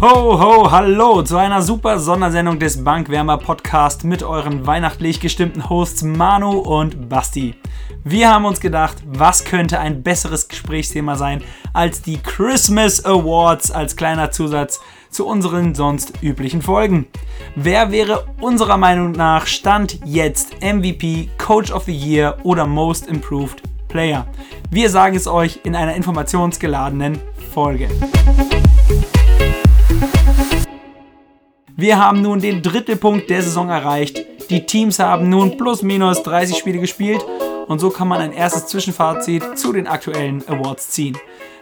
Ho, ho, hallo zu einer super Sondersendung des Bankwärmer Podcast mit euren weihnachtlich gestimmten Hosts Manu und Basti. Wir haben uns gedacht, was könnte ein besseres Gesprächsthema sein als die Christmas Awards als kleiner Zusatz zu unseren sonst üblichen Folgen. Wer wäre unserer Meinung nach Stand jetzt MVP, Coach of the Year oder Most Improved Player? Wir sagen es euch in einer informationsgeladenen Folge. Wir haben nun den dritten Punkt der Saison erreicht. Die Teams haben nun plus minus 30 Spiele gespielt und so kann man ein erstes Zwischenfazit zu den aktuellen Awards ziehen.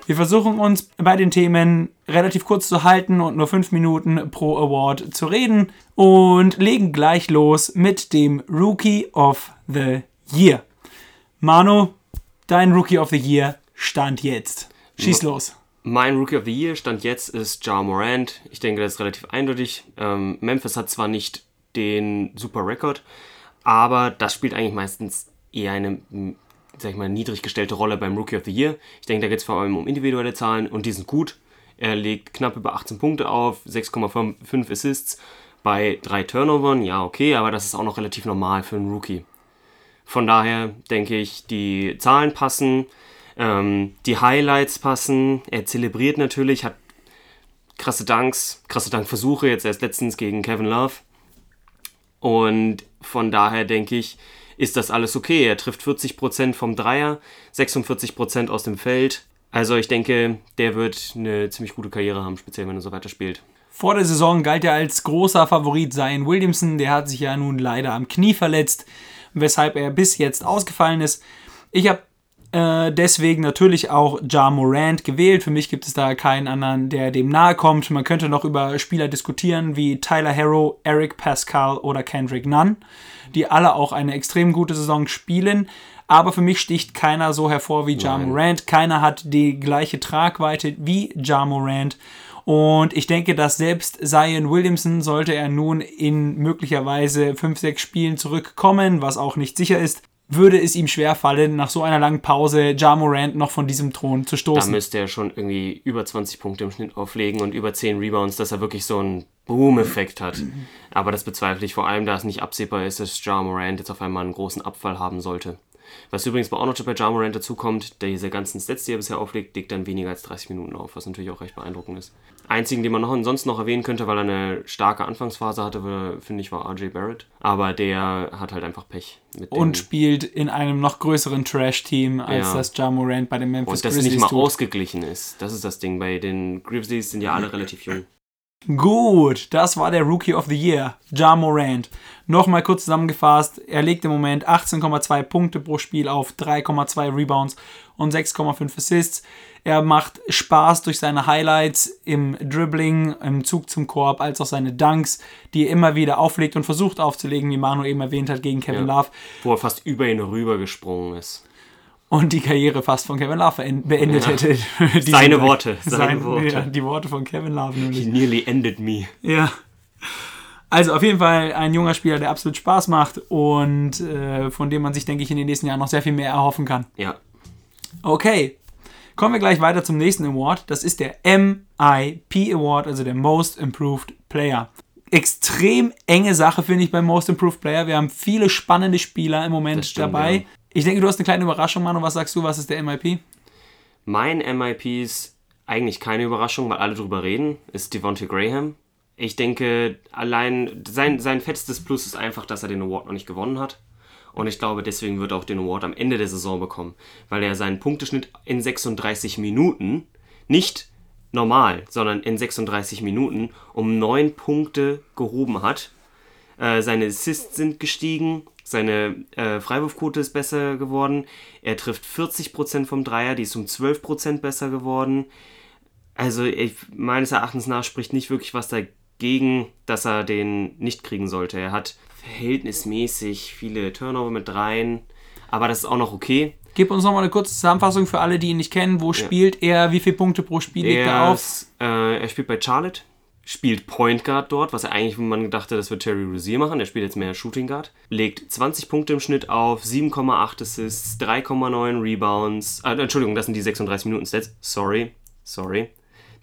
Wir versuchen uns bei den Themen relativ kurz zu halten und nur 5 Minuten pro Award zu reden und legen gleich los mit dem Rookie of the Year. Manu, dein Rookie of the Year stand jetzt. Schieß los. Mein Rookie of the Year stand jetzt ist Ja Morant. Ich denke, das ist relativ eindeutig. Ähm, Memphis hat zwar nicht den super Rekord, aber das spielt eigentlich meistens eher eine, sag ich mal, niedrig gestellte Rolle beim Rookie of the Year. Ich denke, da geht es vor allem um individuelle Zahlen und die sind gut. Er legt knapp über 18 Punkte auf, 6,5 Assists bei drei Turnovern. Ja, okay, aber das ist auch noch relativ normal für einen Rookie. Von daher denke ich, die Zahlen passen, ähm, die Highlights passen. Er zelebriert natürlich, hat krasse Danks, krasse Dankversuche, jetzt erst letztens gegen Kevin Love. Und von daher denke ich, ist das alles okay. Er trifft 40% vom Dreier, 46% aus dem Feld. Also ich denke, der wird eine ziemlich gute Karriere haben, speziell wenn er so weiter spielt. Vor der Saison galt er als großer Favorit Zion Williamson. Der hat sich ja nun leider am Knie verletzt, weshalb er bis jetzt ausgefallen ist. Ich habe äh, deswegen natürlich auch Ja Morant gewählt. Für mich gibt es da keinen anderen, der dem nahe kommt. Man könnte noch über Spieler diskutieren wie Tyler Harrow, Eric Pascal oder Kendrick Nunn, die alle auch eine extrem gute Saison spielen. Aber für mich sticht keiner so hervor wie Ja. Morant. Keiner hat die gleiche Tragweite wie Ja Morant. Und ich denke, dass selbst Zion Williamson, sollte er nun in möglicherweise 5, 6 Spielen zurückkommen, was auch nicht sicher ist, würde es ihm schwerfallen, nach so einer langen Pause Ja Morant noch von diesem Thron zu Da stoßen. müsste er schon irgendwie über 20 Punkte im Schnitt auflegen und über 10 Rebounds, dass er wirklich so einen Boom-Effekt hat. Aber das bezweifle ich vor allem, da es nicht absehbar ist, dass Ja Morant jetzt auf einmal einen großen Abfall haben sollte. Was übrigens auch noch bei Ja Morant dazu kommt, diese ganzen Stats, die er bisher auflegt, legt dann weniger als 30 Minuten auf, was natürlich auch recht beeindruckend ist. Einzigen, den man noch ansonsten noch erwähnen könnte, weil er eine starke Anfangsphase hatte, finde ich, war RJ Barrett. Aber der hat halt einfach Pech. Mit dem- und spielt in einem noch größeren Trash-Team, als Ja. das Ja Morant bei den Memphis und das Grizzlies nicht mal tut. ausgeglichen ist. Das ist das Ding. Bei den Grizzlies sind ja alle relativ jung. Gut, das war der Rookie of the Year, Ja Morant. Nochmal kurz zusammengefasst, er legt im Moment 18,2 Punkte pro Spiel auf, 3,2 Rebounds und 6,5 Assists. Er macht Spaß durch seine Highlights im Dribbling, im Zug zum Korb, als auch seine Dunks, die er immer wieder auflegt und versucht aufzulegen, wie Manu eben erwähnt hat, gegen Kevin Ja. Love. Wo er fast über ihn rübergesprungen ist. Und die Karriere fast von Kevin Love beend- beendet Ja. hätte. Seine Tag. Worte, seine Sein- Worte. Ja, die Worte von Kevin Love nämlich. He nearly ended me. Ja. Also auf jeden Fall ein junger Spieler, der absolut Spaß macht und äh, von dem man sich, denke ich, in den nächsten Jahren noch sehr viel mehr erhoffen kann. Ja. Okay, kommen wir gleich weiter zum nächsten Award. Das ist der MIP Award, also der Most Improved Player. Extrem enge Sache, finde ich, beim Most Improved Player. Wir haben viele spannende Spieler im Moment stimmt, dabei. ja. Ich denke, du hast eine kleine Überraschung, Manu. Was sagst du, was ist der MIP? Mein MIP ist eigentlich keine Überraschung, weil alle drüber reden, ist Devontae Graham. Ich denke, allein sein, sein fettestes Plus ist einfach, dass er den Award noch nicht gewonnen hat. Und ich glaube, deswegen wird er auch den Award am Ende der Saison bekommen, weil er seinen Punkteschnitt in 36 Minuten nicht normal, sondern in 36 Minuten um 9 Punkte gehoben hat. Äh, seine Assists sind gestiegen, seine äh, Freiwurfquote ist besser geworden. Er trifft 40% vom Dreier, die ist um 12% besser geworden. Also ich, meines Erachtens nach spricht nicht wirklich was dagegen, dass er den nicht kriegen sollte. Er hat verhältnismäßig viele Turnover mit dreien, aber das ist auch noch okay. Gib uns nochmal eine kurze Zusammenfassung für alle, die ihn nicht kennen. Wo spielt er? Wie viele Punkte pro Spiel legt er Er, auf? ist, äh, er spielt bei Charlotte. Spielt Point Guard dort, was er eigentlich, man dachte, das wird Terry Rozier machen. Der spielt jetzt mehr Shooting Guard. Legt 20 Punkte im Schnitt auf, 7,8 Assists, 3,9 Rebounds. Äh, Entschuldigung, das sind die 36 Minuten Stats. Sorry, sorry.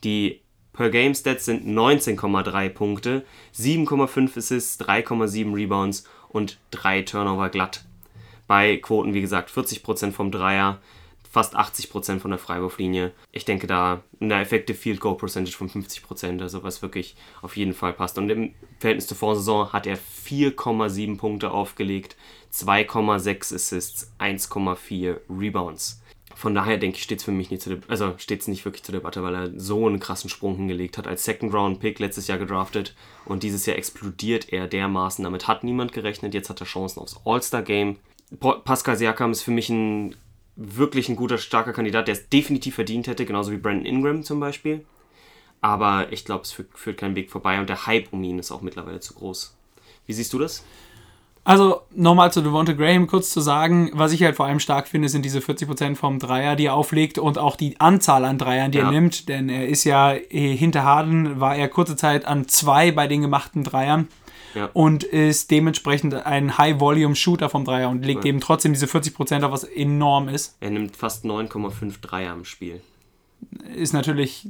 Die Per Game Stats sind 19,3 Punkte, 7,5 Assists, 3,7 Rebounds und 3 Turnover glatt. Bei Quoten, wie gesagt, 40% vom Dreier, fast 80% von der Freiwurflinie. Ich denke da eine Effective Field Goal Percentage von 50%, also was wirklich auf jeden Fall passt. Und im Verhältnis zur Vorsaison hat er 4,7 Punkte aufgelegt, 2,6 Assists, 1,4 Rebounds. Von daher denke ich, steht es für mich nicht, also steht's nicht wirklich zur Debatte, weil er so einen krassen Sprung hingelegt hat. Als Second Round Pick letztes Jahr gedraftet und dieses Jahr explodiert er dermaßen. Damit hat niemand gerechnet. Jetzt hat er Chancen aufs All-Star Game. Pascal Siakam ist für mich ein wirklich ein guter, starker Kandidat, der es definitiv verdient hätte, genauso wie Brandon Ingram zum Beispiel. Aber ich glaube, es führt, führt keinen Weg vorbei und der Hype um ihn ist auch mittlerweile zu groß. Wie siehst du das? Also nochmal zu Devonta Graham kurz zu sagen, was ich halt vor allem stark finde, sind diese 40% vom Dreier, die er auflegt und auch die Anzahl an Dreiern, die ja. er nimmt, denn er ist ja eh, hinter Harden, war er kurze Zeit an zwei bei den gemachten Dreiern ja. und ist dementsprechend ein High-Volume-Shooter vom Dreier und legt ja. eben trotzdem diese 40% auf, was enorm ist. Er nimmt fast 9,5 Dreier im Spiel. Ist natürlich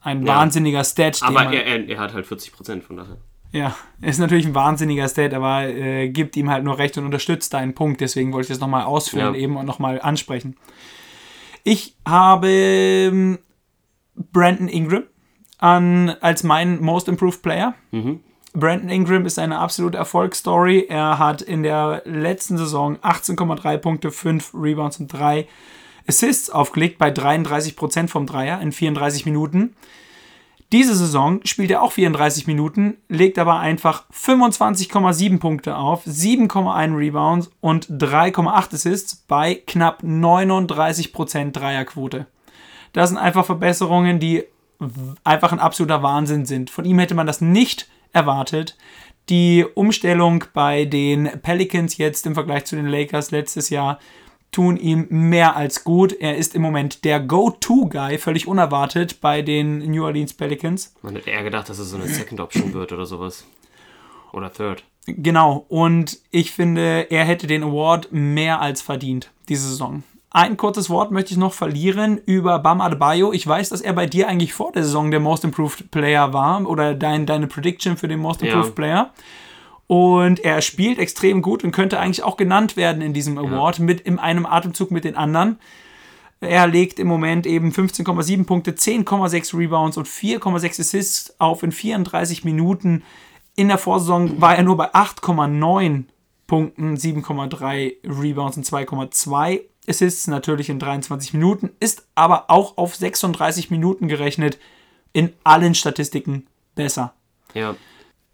ein wahnsinniger Stat. Aber er, er, er hat halt 40% von daher. Ja, ist natürlich ein wahnsinniger Stat, aber äh, gibt ihm halt nur recht und unterstützt deinen Punkt. Deswegen wollte ich das nochmal ausführen ja. eben und nochmal ansprechen. Ich habe ähm, Brandon Ingram an, als mein Most Improved Player. Mhm. Brandon Ingram ist eine absolute Erfolgsstory. Er hat in der letzten Saison 18,3 Punkte, 5 Rebounds und 3 Assists aufgelegt bei 33% vom Dreier in 34 Minuten. Diese Saison spielt er auch 34 Minuten, legt aber einfach 25,7 Punkte auf, 7,1 Rebounds und 3,8 Assists bei knapp 39% Dreierquote. Das sind einfach Verbesserungen, die einfach ein absoluter Wahnsinn sind. Von ihm hätte man das nicht erwartet. Die Umstellung bei den Pelicans jetzt im Vergleich zu den Lakers letztes Jahr tun ihm mehr als gut. Er ist im Moment der Go-To-Guy, völlig unerwartet bei den New Orleans Pelicans. Man hätte eher gedacht, dass es so eine Second Option wird oder sowas. Oder Third. Genau, und ich finde, er hätte den Award mehr als verdient, diese Saison. Ein kurzes Wort möchte ich noch verlieren über Bam Adebayo. Ich weiß, dass er bei dir eigentlich vor der Saison der Most Improved Player war oder dein, deine Prediction für den Most Improved ja. Player. Und er spielt extrem gut und könnte eigentlich auch genannt werden in diesem Award ja. mit in einem Atemzug mit den anderen. Er legt im Moment eben 15,7 Punkte, 10,6 Rebounds und 4,6 Assists auf in 34 Minuten. In der Vorsaison war er nur bei 8,9 Punkten, 7,3 Rebounds und 2,2 Assists natürlich in 23 Minuten, ist aber auch auf 36 Minuten gerechnet in allen Statistiken besser. Ja.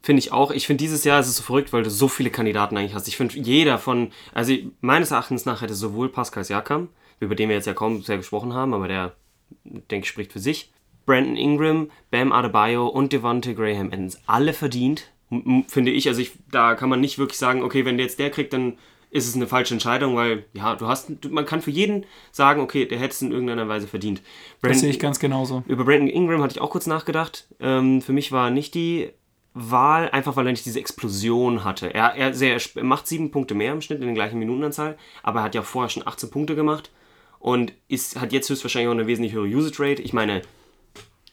Finde ich auch. Ich finde, dieses Jahr ist es so verrückt, weil du so viele Kandidaten eigentlich hast. Ich finde, jeder von, also meines Erachtens nach hätte sowohl Pascal Siakam, über den wir jetzt ja kaum sehr gesprochen haben, aber der, denke ich, spricht für sich, Brandon Ingram, Bam Adebayo und Devontae Graham es alle verdient, finde ich. Also ich, da kann man nicht wirklich sagen, okay, wenn jetzt der kriegt, dann ist es eine falsche Entscheidung, weil ja, du hast, man kann für jeden sagen, okay, der hätte es in irgendeiner Weise verdient. Brandon, das sehe ich ganz genauso. Über Brandon Ingram hatte ich auch kurz nachgedacht. Ähm, für mich war nicht die Wahl, einfach weil er nicht diese Explosion hatte. Er, er, sehr, er macht sieben Punkte mehr im Schnitt in der gleichen Minutenanzahl, aber er hat ja vorher schon 18 Punkte gemacht und ist, hat jetzt höchstwahrscheinlich auch eine wesentlich höhere Usage Rate. Ich meine,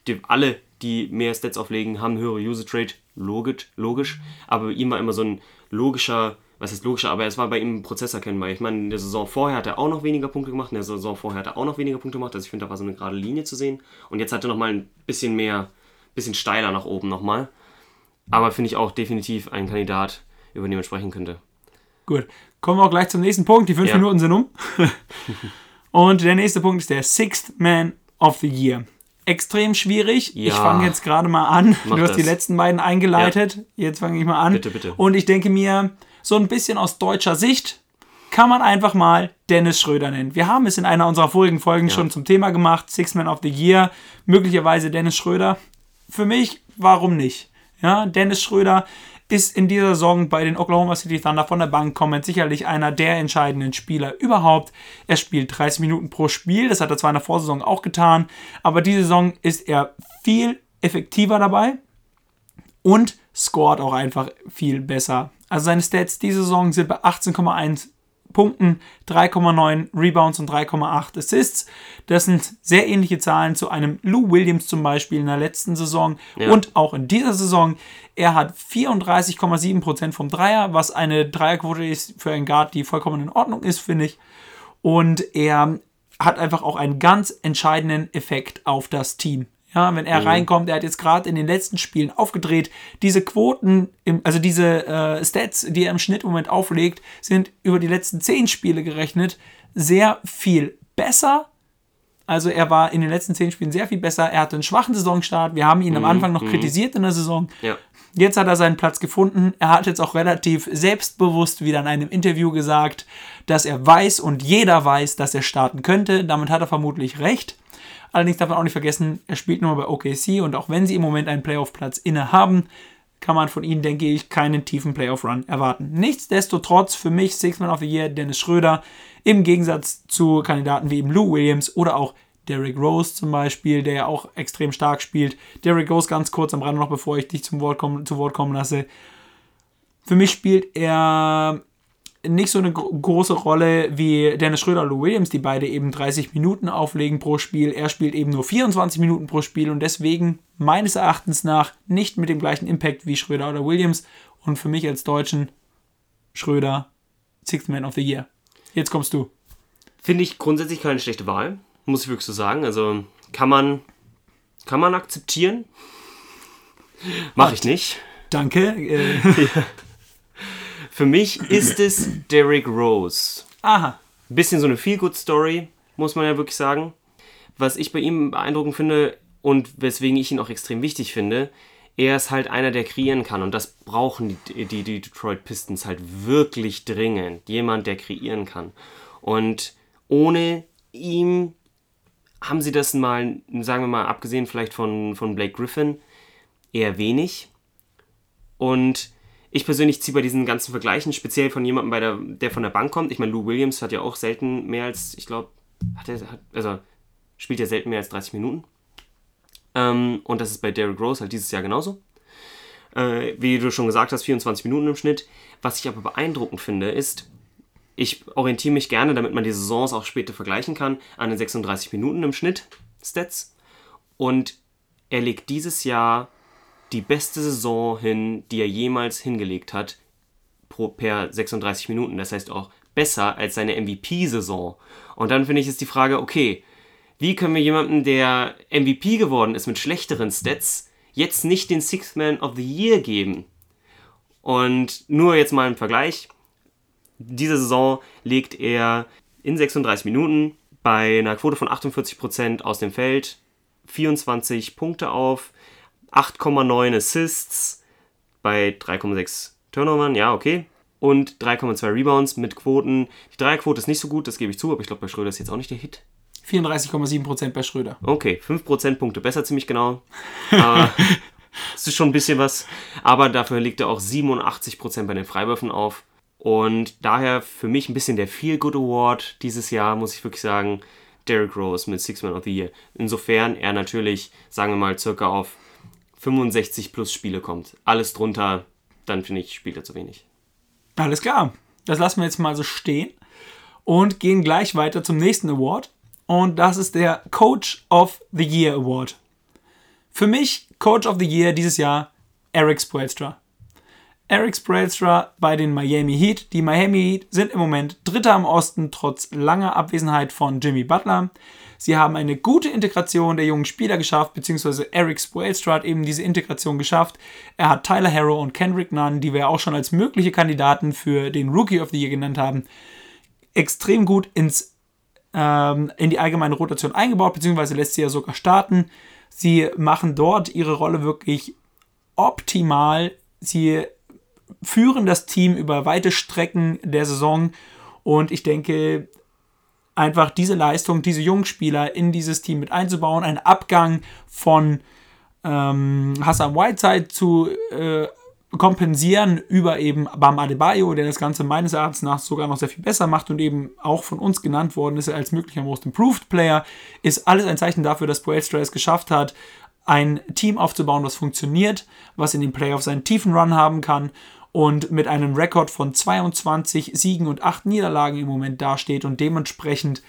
die, alle, die mehr Stats auflegen, haben höhere Usage Rate, logisch, logisch, aber ihm war immer so ein logischer, was ist logischer, aber es war bei ihm ein Prozess erkennbar. Ich meine, in der Saison vorher hat er auch noch weniger Punkte gemacht, in der Saison vorher hat er auch noch weniger Punkte gemacht, also ich finde, da war so eine gerade Linie zu sehen und jetzt hat er nochmal ein bisschen mehr, bisschen steiler nach oben nochmal. Aber finde ich auch definitiv ein Kandidat, über den man sprechen könnte. Gut, kommen wir auch gleich zum nächsten Punkt. Die fünf ja. Minuten sind um. Und der nächste Punkt ist der Sixth Man of the Year. Extrem schwierig. Ja. Ich fange jetzt gerade mal an. Mach du hast das. die letzten beiden eingeleitet. Ja. Jetzt fange ich mal an. Bitte, bitte. Und ich denke mir, so ein bisschen aus deutscher Sicht kann man einfach mal Dennis Schröder nennen. Wir haben es in einer unserer vorigen Folgen ja. schon zum Thema gemacht. Six Man of the Year. Möglicherweise Dennis Schröder. Für mich, warum nicht? Ja, Dennis Schröder ist in dieser Saison bei den Oklahoma City Thunder von der Bank kommend sicherlich einer der entscheidenden Spieler überhaupt. Er spielt 30 Minuten pro Spiel, das hat er zwar in der Vorsaison auch getan, aber diese Saison ist er viel effektiver dabei. und scored auch einfach viel besser. Also seine Stats diese Saison sind bei 18,1 Punkten, 3,9 Rebounds und 3,8 Assists. Das sind sehr ähnliche Zahlen zu einem Lou Williams zum Beispiel in der letzten Saison Ja. und auch in dieser Saison. Er hat 34,7% vom Dreier, was eine Dreierquote ist für einen Guard, die vollkommen in Ordnung ist, finde ich. Und er hat einfach auch einen ganz entscheidenden Effekt auf das Team. Ja, wenn er reinkommt, er hat jetzt gerade in den letzten Spielen aufgedreht. Diese Quoten, im, also diese äh, Stats, die er im Schnitt im Moment auflegt, sind über die letzten zehn Spiele gerechnet sehr viel besser. Also er war in den letzten zehn Spielen sehr viel besser. Er hatte einen schwachen Saisonstart. Wir haben ihn am Anfang noch kritisiert in der Saison. Ja. Jetzt hat er seinen Platz gefunden. Er hat jetzt auch relativ selbstbewusst wieder in einem Interview gesagt, dass er weiß und jeder weiß, dass er starten könnte. Damit hat er vermutlich recht. Allerdings darf man auch nicht vergessen, er spielt nur bei OKC und auch wenn sie im Moment einen Playoff-Platz inne haben, kann man von ihnen, denke ich, keinen tiefen Playoff-Run erwarten. Nichtsdestotrotz für mich Six Man of the Year Dennis Schröder im Gegensatz zu Kandidaten wie eben Lou Williams oder auch Derrick Rose zum Beispiel, der ja auch extrem stark spielt. Derrick Rose ganz kurz am Rande noch, bevor ich dich zum Wort kommen, zu Wort kommen lasse. Für mich spielt er nicht so eine gro- große Rolle wie Dennis Schröder und Lou Williams, die beide eben 30 Minuten auflegen pro Spiel. Er spielt eben nur 24 Minuten pro Spiel und deswegen meines Erachtens nach nicht mit dem gleichen Impact wie Schröder oder Williams. Und für mich als Deutschen Schröder Sixth Man of the Year. Jetzt kommst du. Finde ich grundsätzlich keine schlechte Wahl, muss ich wirklich so sagen. Also kann man, kann man akzeptieren. Mache ich nicht. Danke. Äh, Für mich ist es Derrick Rose. aha. Bisschen so eine Feel-Good-Story, muss man ja wirklich sagen. Was ich bei ihm beeindruckend finde und weswegen ich ihn auch extrem wichtig finde, er ist halt einer, der kreieren kann. Und das brauchen die, die, die Detroit Pistons halt wirklich dringend. Jemand, der kreieren kann. Und ohne ihm haben sie das mal, sagen wir mal, abgesehen vielleicht von, von Blake Griffin, eher wenig. Und ich persönlich ziehe bei diesen ganzen Vergleichen, speziell von jemandem, bei der, der von der Bank kommt. Ich meine, Lou Williams hat ja auch selten mehr als, ich glaube, hat er, hat, also spielt ja selten mehr als 30 Minuten. Ähm, und das ist bei Derrick Rose halt dieses Jahr genauso. Äh, wie du schon gesagt hast, 24 Minuten im Schnitt. Was ich aber beeindruckend finde, ist, ich orientiere mich gerne, damit man die Saisons auch später vergleichen kann, an den 36 Minuten im Schnitt Stats. Und er legt dieses Jahr die beste Saison hin, die er jemals hingelegt hat, pro, per 36 Minuten. Das heißt auch besser als seine MVP-Saison. Und dann finde ich, ist die Frage, okay, wie können wir jemandem, der MVP geworden ist mit schlechteren Stats, jetzt nicht den Sixth Man of the Year geben? Und nur jetzt mal im Vergleich. Diese Saison legt er in 36 Minuten bei einer Quote von 48% aus dem Feld 24 Punkte auf, 8,9 Assists bei 3,6 Turnovern, ja, okay. Und 3,2 Rebounds mit Quoten. Die Dreierquote ist nicht so gut, das gebe ich zu, aber ich glaube, bei Schröder ist jetzt auch nicht der Hit. 34,7% bei Schröder. Okay, 5 Prozentpunkte besser ziemlich genau. Es ist schon ein bisschen was. Aber dafür liegt er auch 87% bei den Freiwürfen auf. Und daher für mich ein bisschen der Feel Good Award dieses Jahr, muss ich wirklich sagen, Derrick Rose mit Six Man of the Year. Insofern er natürlich, sagen wir mal, circa auf 65 plus Spiele kommt. Alles drunter, dann finde ich, spielt er zu wenig. Alles klar. Das lassen wir jetzt mal so stehen und gehen gleich weiter zum nächsten Award. Und das ist der Coach of the Year Award. Für mich Coach of the Year dieses Jahr Eric Spoelstra. Eric Spoelstra bei den Miami Heat. Die Miami Heat sind im Moment Dritter im Osten, trotz langer Abwesenheit von Jimmy Butler. Sie haben eine gute Integration der jungen Spieler geschafft, beziehungsweise Eric Spoelstra hat eben diese Integration geschafft. Er hat Tyler Harrow und Kendrick Nunn, die wir auch schon als mögliche Kandidaten für den Rookie of the Year genannt haben, extrem gut ins, ähm, in die allgemeine Rotation eingebaut, beziehungsweise lässt sie ja sogar starten. Sie machen dort ihre Rolle wirklich optimal. Sie führen das Team über weite Strecken der Saison und ich denke, einfach diese Leistung, diese jungen Spieler in dieses Team mit einzubauen, einen Abgang von ähm, Hassan Whiteside zu äh, kompensieren über eben Bam Adebayo, der das Ganze meines Erachtens nach sogar noch sehr viel besser macht und eben auch von uns genannt worden ist als möglicher Most Improved Player, ist alles ein Zeichen dafür, dass Poelstra es geschafft hat, ein Team aufzubauen, was funktioniert, was in den Playoffs einen tiefen Run haben kann und mit einem Rekord von 22 Siegen und 8 Niederlagen im Moment dasteht und dementsprechend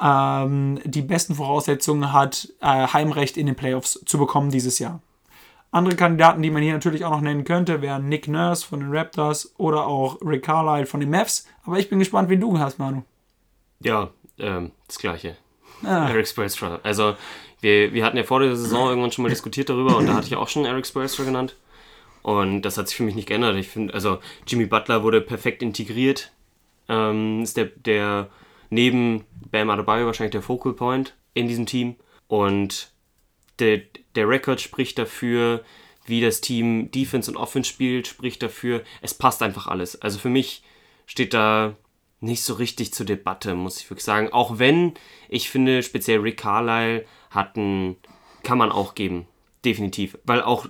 ähm, die besten Voraussetzungen hat, äh, Heimrecht in den Playoffs zu bekommen dieses Jahr. Andere Kandidaten, die man hier natürlich auch noch nennen könnte, wären Nick Nurse von den Raptors oder auch Rick Carlisle von den Mavs. Aber ich bin gespannt, wen du hast, Manu. Ja, ähm, das gleiche. Ah. Eric Spoelstra. Also, wir, wir hatten ja vor der Saison irgendwann schon mal diskutiert darüber und da hatte ich auch schon Eric Spoelstra genannt. Und das hat sich für mich nicht geändert. Ich finde, also Jimmy Butler wurde perfekt integriert. Ähm, ist der, der neben Bam Adebayo wahrscheinlich der Focal Point in diesem Team. Und der, der Rekord spricht dafür, wie das Team Defense und Offense spielt, spricht dafür. Es passt einfach alles. Also für mich steht da nicht so richtig zur Debatte, muss ich wirklich sagen. Auch wenn ich finde, speziell Rick Carlisle hatten, kann man auch geben. Definitiv. Weil auch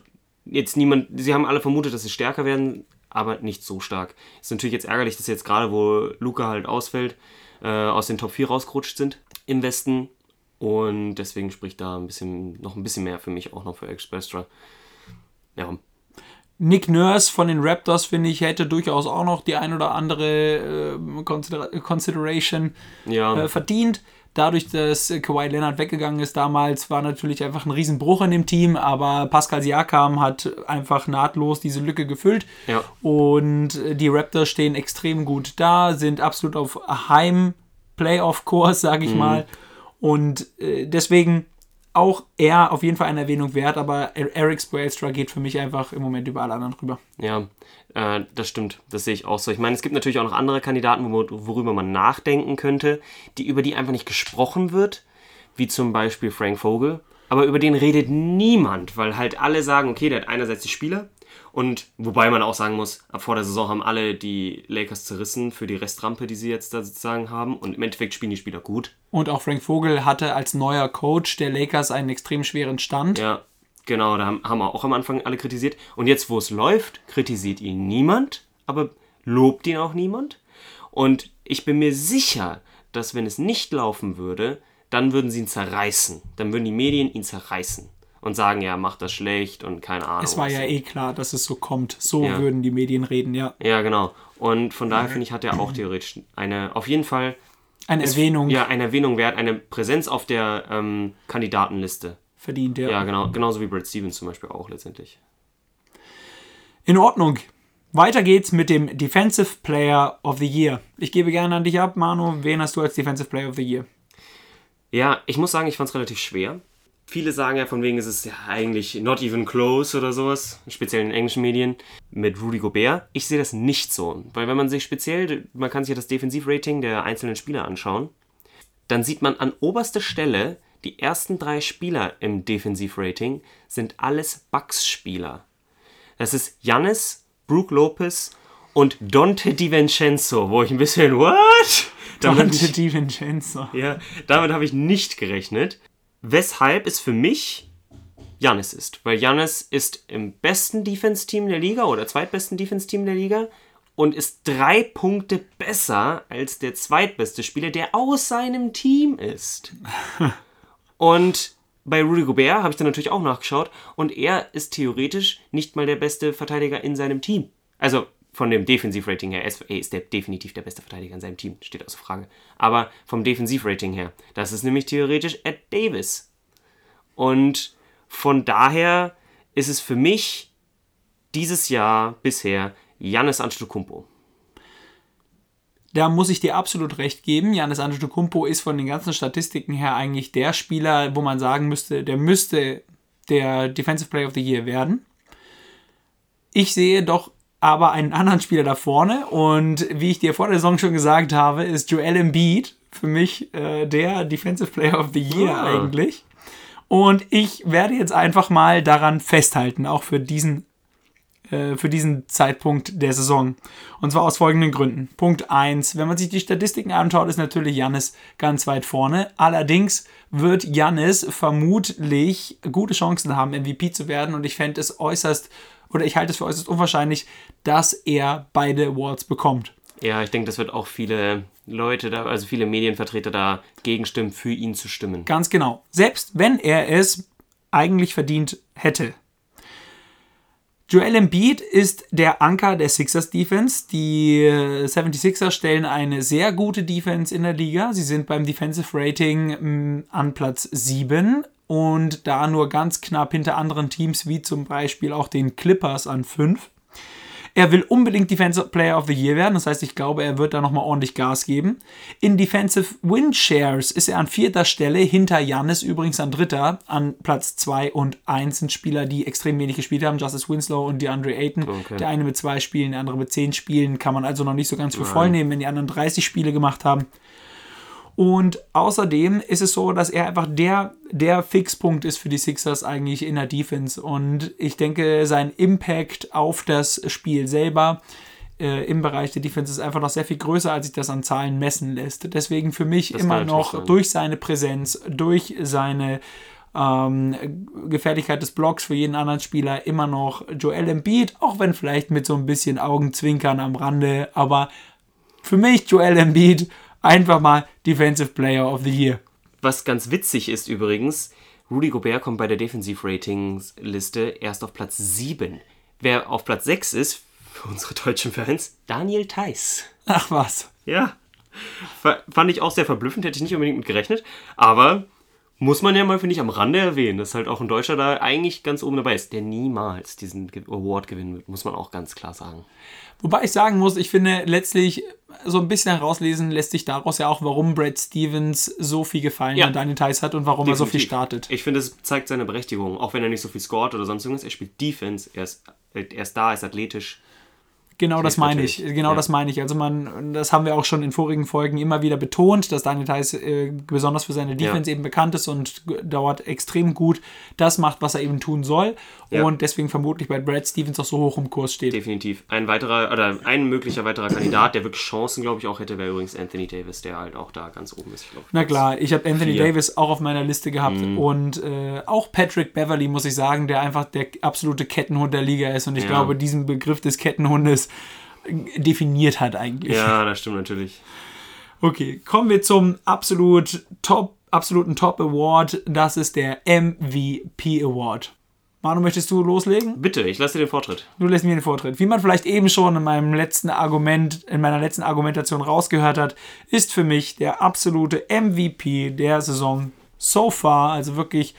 jetzt niemand, sie haben alle vermutet, dass sie stärker werden, aber nicht so stark. Ist natürlich jetzt ärgerlich, dass jetzt gerade, wo Luca halt ausfällt, äh, aus den Top 4 rausgerutscht sind im Westen. Und deswegen spricht da ein bisschen, noch ein bisschen mehr für mich auch noch für Expresstra. Ja, Nick Nurse von den Raptors, finde ich, hätte durchaus auch noch die ein oder andere äh, Consider Consideration ja. äh, verdient. Dadurch, dass Kawhi Leonard weggegangen ist damals, war natürlich einfach ein Riesenbruch in dem Team, aber Pascal Siakam hat einfach nahtlos diese Lücke gefüllt. Ja. Und die Raptors stehen extrem gut da, sind absolut auf Heim-Playoff-Kurs, sage ich mal. Und äh, deswegen auch er auf jeden Fall eine Erwähnung wert, aber Eric Spoelstra geht für mich einfach im Moment über alle anderen rüber. Ja, äh, das stimmt. Das sehe ich auch so. Ich meine, es gibt natürlich auch noch andere Kandidaten, wo, worüber man nachdenken könnte, die über die einfach nicht gesprochen wird, wie zum Beispiel Frank Vogel. Aber über den redet niemand, weil halt alle sagen, okay, der hat einerseits die Spieler und wobei man auch sagen muss, vor der Saison haben alle die Lakers zerrissen für die Restrampe, die sie jetzt da sozusagen haben und im Endeffekt spielen die Spieler gut. Und auch Frank Vogel hatte als neuer Coach der Lakers einen extrem schweren Stand. Ja, genau, da haben, haben wir auch am Anfang alle kritisiert. Und jetzt, wo es läuft, kritisiert ihn niemand, aber lobt ihn auch niemand. Und ich bin mir sicher, dass wenn es nicht laufen würde, dann würden sie ihn zerreißen. Dann würden die Medien ihn zerreißen und sagen, ja, macht das schlecht und keine Ahnung. Es war ja eh klar, dass es so kommt. So Ja. würden die Medien reden, ja. Ja, genau. Und von daher finde ich, hat er auch theoretisch eine, auf jeden Fall, Eine Erwähnung ja, eine Erwähnung wert, eine Präsenz auf der ähm, Kandidatenliste. verdient, ja. Ja, genau. Genauso wie Brad Stevens zum Beispiel auch letztendlich. In Ordnung. Weiter geht's mit dem Defensive Player of the Year. Ich gebe gerne an dich ab, Manu. Wen hast du als Defensive Player of the Year? Ja, ich muss sagen, ich fand es relativ schwer. Viele sagen ja, von wegen ist es ja eigentlich not even close oder sowas, speziell in den englischen Medien, mit Rudy Gobert. Ich sehe das nicht so, weil wenn man sich speziell, man kann sich ja das Defensivrating der einzelnen Spieler anschauen, dann sieht man an oberster Stelle, die ersten drei Spieler im Defensivrating sind alles Bucks-Spieler. Das ist Giannis, Brook Lopez und Dante DiVincenzo, wo ich ein bisschen, what? Damit- Dante DiVincenzo. ja, damit habe ich nicht gerechnet. Weshalb es für mich Janis ist. Weil Janis ist im besten Defense-Team der Liga oder zweitbesten Defense-Team der Liga und ist drei Punkte besser als der zweitbeste Spieler, der aus seinem Team ist. Und bei Rudy Gobert habe ich dann natürlich auch nachgeschaut und er ist theoretisch nicht mal der beste Verteidiger in seinem Team. Also von dem Defensivrating her, er ist, er der, definitiv der beste Verteidiger in seinem Team, steht außer Frage. Aber vom Defensivrating her, das ist nämlich theoretisch Ed Davis. Und von daher ist es für mich dieses Jahr bisher Giannis Antetokounmpo. Da muss ich dir absolut recht geben. Janis Antetokounmpo ist von den ganzen Statistiken her eigentlich der Spieler, wo man sagen müsste, der müsste der Defensive Player of the Year werden. Ich sehe doch aber einen anderen Spieler da vorne und wie ich dir vor der Saison schon gesagt habe, ist Joel Embiid für mich äh, der Defensive Player of the Year Ah. eigentlich. Und ich werde jetzt einfach mal daran festhalten, auch für diesen äh, für diesen Zeitpunkt der Saison. Und zwar aus folgenden Gründen. Punkt 1, wenn man sich die Statistiken anschaut, ist natürlich Jannis ganz weit vorne. Allerdings wird Jannis vermutlich gute Chancen haben, MVP zu werden. Und ich fände es äußerst, oder ich halte es für äußerst unwahrscheinlich, dass er beide Awards bekommt. Ja, ich denke, das wird auch viele Leute da, also viele Medienvertreter da gegenstimmen, für ihn zu stimmen. Ganz genau. Selbst wenn er es eigentlich verdient hätte. Joel Embiid ist der Anker der Sixers Defense. Die 76ers stellen eine sehr gute Defense in der Liga. Sie sind beim Defensive Rating mh, an Platz 7 und da nur ganz knapp hinter anderen Teams wie zum Beispiel auch den Clippers an 5. Er will unbedingt Defensive Player of the Year werden. Das heißt, ich glaube, er wird da nochmal ordentlich Gas geben. In Defensive Win Shares ist er an vierter Stelle, hinter Janis übrigens an dritter. An Platz 2 und 1 sind Spieler, die extrem wenig gespielt haben. Justice Winslow und DeAndre Ayton. Okay. Der eine mit zwei Spielen, der andere mit zehn Spielen. Kann man also noch nicht so ganz für voll nehmen, wenn die anderen 30 Spiele gemacht haben. Und außerdem ist es so, dass er einfach der, der Fixpunkt ist für die Sixers eigentlich in der Defense. Und ich denke, sein Impact auf das Spiel selber äh, im Bereich der Defense ist einfach noch sehr viel größer, als sich das an Zahlen messen lässt. Deswegen für mich Das immer noch sein. durch seine Präsenz, durch seine ähm, Gefährlichkeit des Blocks für jeden anderen Spieler immer noch Joel Embiid, auch wenn vielleicht mit so ein bisschen Augenzwinkern am Rande, aber für mich Joel Embiid einfach mal Defensive Player of the Year. Was ganz witzig ist übrigens, Rudy Gobert kommt bei der Defensiv-Ratings-Liste erst auf Platz 7. Wer auf Platz 6 ist, für unsere deutschen Fans, Daniel Theiss. Ach was. Ja. Fa- Fand ich auch sehr verblüffend, hätte ich nicht unbedingt mit gerechnet. Aber muss man ja mal, finde ich, am Rande erwähnen, dass halt auch ein Deutscher da eigentlich ganz oben dabei ist, der niemals diesen Award gewinnen wird, muss man auch ganz klar sagen. Wobei ich sagen muss, ich finde letztlich so ein bisschen herauslesen lässt sich daraus ja auch, warum Brad Stevens so viel Gefallen Ja. an Daniel Theiss hat und warum er so viel Definitiv. startet. Ich finde, es zeigt seine Berechtigung, auch wenn er nicht so viel scoret oder sonst irgendwas. Er spielt Defense, er ist, er ist da, er ist athletisch. Genau das meine ich. Genau Ja. das meine ich. Also man, das haben wir auch schon in vorigen Folgen immer wieder betont, dass Daniel Theiss äh, besonders für seine Defense eben bekannt ist und dauert extrem gut das macht, was er eben tun soll. Ja. Und deswegen vermutlich bei Brad Stevens auch so hoch im Kurs steht. Definitiv. Ein weiterer, oder ein möglicher weiterer Kandidat, der wirklich Chancen, glaube ich, auch hätte, wäre übrigens Anthony Davis, der halt auch da ganz oben ist. Ich glaub, Na klar, ich habe Anthony Vier. Mhm. Davis auch auf meiner Liste gehabt und äh, auch Patrick Beverly, muss ich sagen, der einfach der absolute Kettenhund der Liga ist und ich Ja. glaube, diesen Begriff des Kettenhundes definiert hat eigentlich. Ja, das stimmt natürlich. Okay, kommen wir zum absolut Top, absoluten Top Award. Das ist der MVP Award. Manu, möchtest du loslegen? Bitte, ich lasse dir den Vortritt. Du lässt mir den Vortritt. Wie man vielleicht eben schon in meinem letzten Argument, in meiner letzten Argumentation rausgehört hat, ist für mich der absolute MVP der Saison so far, also wirklich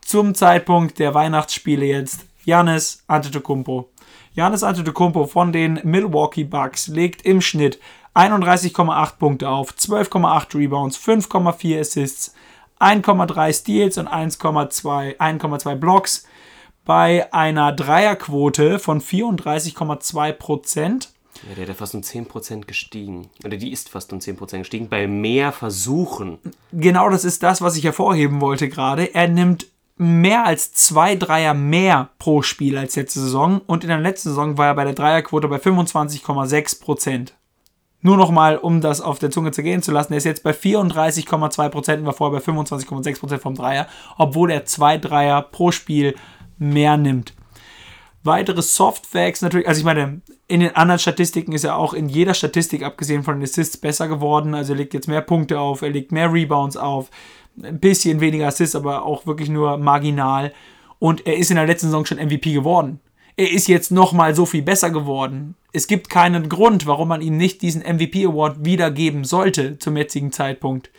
zum Zeitpunkt der Weihnachtsspiele jetzt, Janis Antetokounmpo. Janis Antetokounmpo von den Milwaukee Bucks legt im Schnitt 31,8 Punkte auf, 12,8 Rebounds, 5,4 Assists, 1,3 Steals und 1,2 1,2 Blocks bei einer Dreierquote von 34,2 Prozent. Ja, der hat ja fast um 10% gestiegen. Oder die ist fast um 10% gestiegen bei mehr Versuchen. Genau das ist das, was ich hervorheben wollte gerade. Er nimmt mehr als zwei Dreier mehr pro Spiel als letzte Saison und in der letzten Saison war er bei der Dreierquote bei 25,6 Prozent. Nur nochmal, um das auf der Zunge zergehen zu lassen, er ist jetzt bei 34,2 Prozent war vorher bei 25,6 Prozent vom Dreier, obwohl er zwei Dreier pro Spiel mehr nimmt. Weitere Softfacts natürlich, also ich meine, in den anderen Statistiken ist er auch in jeder Statistik, abgesehen von den Assists, besser geworden. Also er legt jetzt mehr Punkte auf, er legt mehr Rebounds auf, ein bisschen weniger Assists, aber auch wirklich nur marginal. Und er ist in der letzten Saison schon MVP geworden. Er ist jetzt nochmal so viel besser geworden. Es gibt keinen Grund, warum man ihm nicht diesen MVP Award wiedergeben sollte zum jetzigen Zeitpunkt.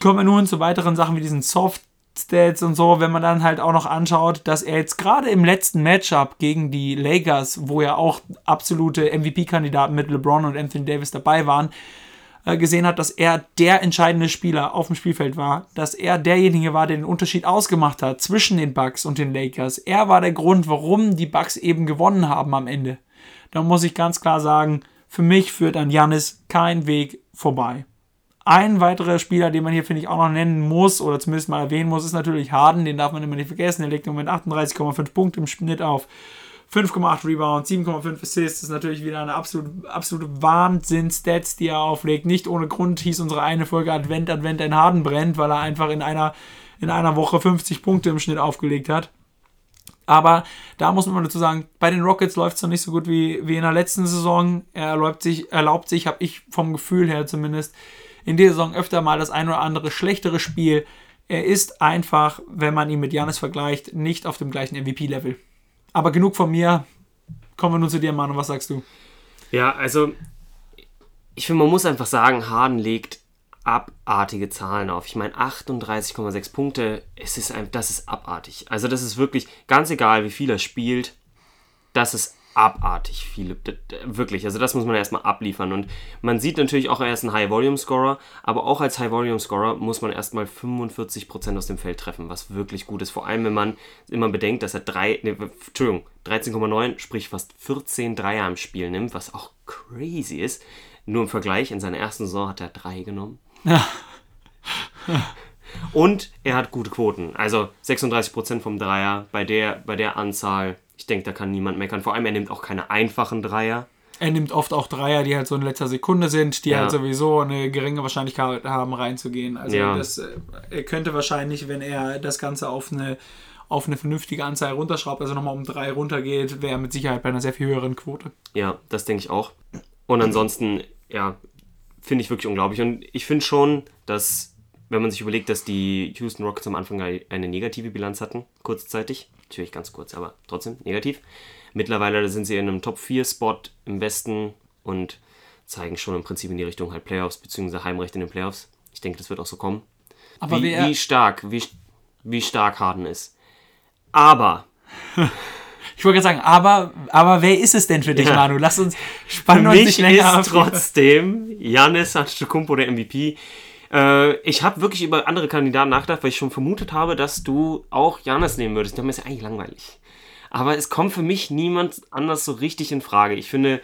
Kommen wir nun zu weiteren Sachen wie diesen Soft Stats und so, wenn man dann halt auch noch anschaut, dass er jetzt gerade im letzten Matchup gegen die Lakers, wo ja auch absolute MVP-Kandidaten mit LeBron und Anthony Davis dabei waren, gesehen hat, dass er der entscheidende Spieler auf dem Spielfeld war, dass er derjenige war, der den Unterschied ausgemacht hat zwischen den Bucks und den Lakers. Er war der Grund, warum die Bucks eben gewonnen haben am Ende. Da muss ich ganz klar sagen, für mich führt an Janis kein Weg vorbei. Ein weiterer Spieler, den man hier, finde ich, auch noch nennen muss oder zumindest mal erwähnen muss, ist natürlich Harden. Den darf man immer nicht vergessen. Er legt im Moment 38,5 Punkte im Schnitt auf. 5,8 Rebounds, 7,5 Assists. Ist natürlich wieder eine absolute, absolute Wahnsinn-Stats, die er auflegt. Nicht ohne Grund hieß unsere eine Folge Advent, Advent, ein Harden brennt, weil er einfach in einer, in einer Woche 50 Punkte im Schnitt aufgelegt hat. Aber da muss man dazu sagen, bei den Rockets läuft es noch nicht so gut wie, wie in der letzten Saison. Er erlaubt sich, erlaubt sich habe ich vom Gefühl her zumindest, in dieser Saison öfter mal das ein oder andere schlechtere Spiel. er ist einfach, wenn man ihn mit Janis vergleicht, nicht auf dem gleichen MVP-Level. Aber genug von mir. Kommen wir nun zu dir, Manu. Was sagst du? Ja, also ich finde, man muss einfach sagen, Harden legt abartige Zahlen auf. Ich meine, 38,6 Punkte, es ist ein, das ist abartig. Also das ist wirklich, ganz egal, wie viel er spielt, das ist abartig viele. Wirklich, also das muss man erstmal abliefern. Und man sieht natürlich auch, er ist ein High-Volume-Scorer, aber auch als High-Volume-Scorer muss man erstmal 45% aus dem Feld treffen, was wirklich gut ist. Vor allem, wenn man immer bedenkt, dass er drei, ne, Entschuldigung, 13,9, sprich fast 14 Dreier im Spiel nimmt, was auch crazy ist. Nur im Vergleich, in seiner ersten Saison hat er drei genommen. Ja. Und er hat gute Quoten. Also 36% vom Dreier bei der, bei der Anzahl. Ich denke, da kann niemand meckern. Vor allem, er nimmt auch keine einfachen Dreier. Er nimmt oft auch Dreier, die halt so in letzter Sekunde sind, die Ja. halt sowieso eine geringe Wahrscheinlichkeit haben, reinzugehen. Also Ja. das, äh, er könnte wahrscheinlich, wenn er das Ganze auf eine, auf eine vernünftige Anzahl runterschraubt, also nochmal um drei runtergeht, wäre er mit Sicherheit bei einer sehr viel höheren Quote. Ja, das denke ich auch. Und ansonsten, ja, finde ich wirklich unglaublich. Und ich finde schon, dass, wenn man sich überlegt, dass die Houston Rockets am Anfang eine negative Bilanz hatten, kurzzeitig, natürlich ganz kurz, aber trotzdem negativ. Mittlerweile sind sie in einem Top-4-Spot im Westen und zeigen schon im Prinzip in die Richtung halt Playoffs, beziehungsweise Heimrecht in den Playoffs. Ich denke, das wird auch so kommen. Aber wie, wie stark, wie, wie stark Harden ist. Aber ich wollte gerade sagen, aber, aber wer ist es denn für dich, Ja. Manu? Lass uns Für spannen uns mich nicht länger ist auf. trotzdem Janis Antetokounmpo der MVP. Äh, ich habe wirklich über andere Kandidaten nachgedacht, weil ich schon vermutet habe, dass du auch Janis nehmen würdest. Das ist ja eigentlich langweilig. Aber es kommt für mich niemand anders so richtig in Frage. Ich finde,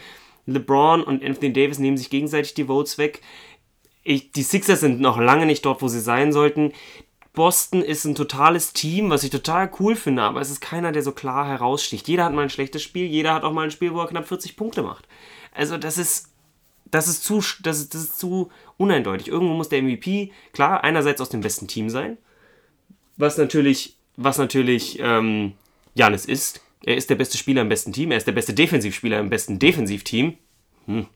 LeBron und Anthony Davis nehmen sich gegenseitig die Votes weg. Ich, die Sixers sind noch lange nicht dort, wo sie sein sollten. Boston ist ein totales Team, was ich total cool finde, aber es ist keiner, der so klar heraussticht. Jeder hat mal ein schlechtes Spiel, jeder hat auch mal ein Spiel, wo er knapp 40 Punkte macht. Also das ist, das ist zu, das ist, das ist zu uneindeutig. Irgendwo muss der MVP, klar, einerseits aus dem besten Team sein, was natürlich, was natürlich ähm, Janis ist. Er ist der beste Spieler im besten Team, er ist der beste Defensivspieler im besten Defensivteam. Hm.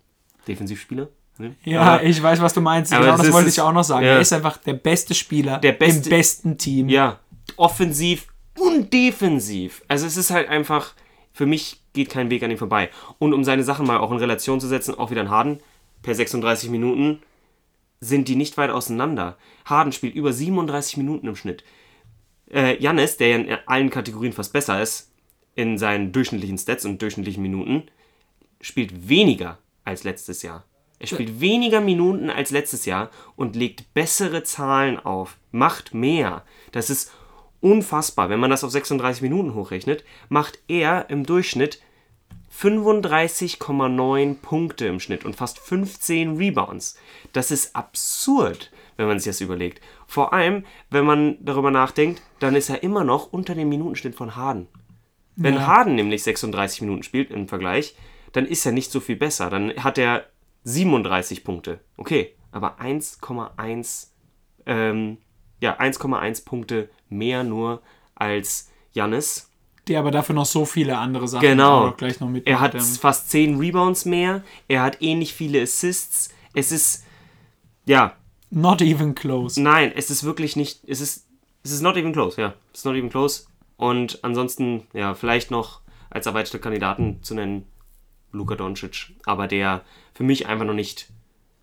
Defensivspieler? Ne? Ja, Aber- ich weiß, was du meinst. Genau das ist- wollte ich auch noch sagen. ja. Er ist einfach der beste Spieler Der beste- im besten Team. Ja, offensiv und defensiv. Also es ist halt einfach, für mich geht kein Weg an ihm vorbei. Und um seine Sachen mal auch in Relation zu setzen, auch wieder ein Harden, per 36 Minuten sind die nicht weit auseinander. Harden spielt über 37 Minuten im Schnitt. Äh, Jannis, der ja in allen Kategorien fast besser ist, in seinen durchschnittlichen Stats und durchschnittlichen Minuten, spielt weniger als letztes Jahr. Er spielt weniger Minuten als letztes Jahr und legt bessere Zahlen auf, macht mehr. Das ist unfassbar. Wenn man das auf 36 Minuten hochrechnet, macht er im Durchschnitt 35,9 Punkte im Schnitt und fast 15 Rebounds. Das ist absurd, wenn man sich das überlegt. Vor allem, wenn man darüber nachdenkt, dann ist er immer noch unter dem Minutenschnitt von Harden. Wenn Ja. Harden nämlich 36 Minuten spielt im Vergleich, dann ist er nicht so viel besser. Dann hat er 37 Punkte. Okay, aber 1,1 ähm, ja, 1,1 Punkte mehr nur als Jannis. Der aber dafür noch so viele andere Sachen Genau. gleich noch mit. Er hat ähm, fast 10 Rebounds mehr. Er hat ähnlich viele Assists. Es ist, ja, Not even close. nein, es ist wirklich nicht, es ist, es ist not even close, ja. Es ist not even close. Und ansonsten, ja, vielleicht noch als erweiterte Kandidaten zu nennen, Luka Doncic. Aber der für mich einfach noch nicht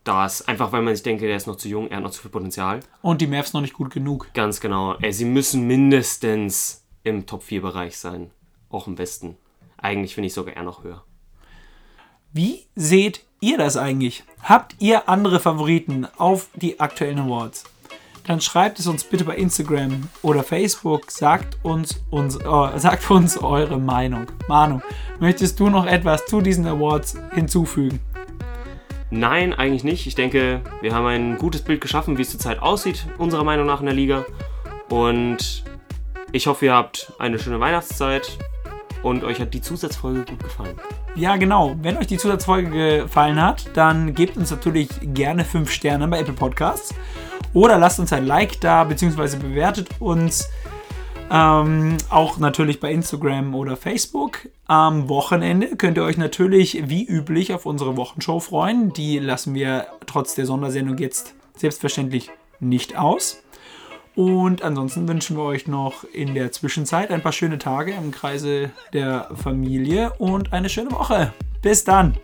da ist. Einfach weil man sich denke, der ist noch zu jung, er hat noch zu viel Potenzial. Und die Mavs noch nicht gut genug. Ganz genau. Ey, sie müssen mindestens im Top-4-Bereich sein. Auch im Besten. Eigentlich finde ich sogar eher noch höher. Wie seht ihr das eigentlich? Habt ihr andere Favoriten auf die aktuellen Awards? Dann schreibt es uns bitte bei Instagram oder Facebook. Sagt uns, uns, äh, sagt uns eure Meinung. Manu, möchtest du noch etwas zu diesen Awards hinzufügen? Nein, eigentlich nicht. Ich denke, wir haben ein gutes Bild geschaffen, wie es zurzeit aussieht, unserer Meinung nach in der Liga. Und ich hoffe, ihr habt eine schöne Weihnachtszeit und euch hat die Zusatzfolge gut gefallen. Ja, genau. Wenn euch die Zusatzfolge gefallen hat, dann gebt uns natürlich gerne 5 Sterne bei Apple Podcasts. Oder lasst uns ein Like da, beziehungsweise bewertet uns ähm, auch natürlich bei Instagram oder Facebook. Am Wochenende könnt ihr euch natürlich wie üblich auf unsere Wochenshow freuen. Die lassen wir trotz der Sondersendung jetzt selbstverständlich nicht aus. Und ansonsten wünschen wir euch noch in der Zwischenzeit ein paar schöne Tage im Kreise der Familie und eine schöne Woche. Bis dann.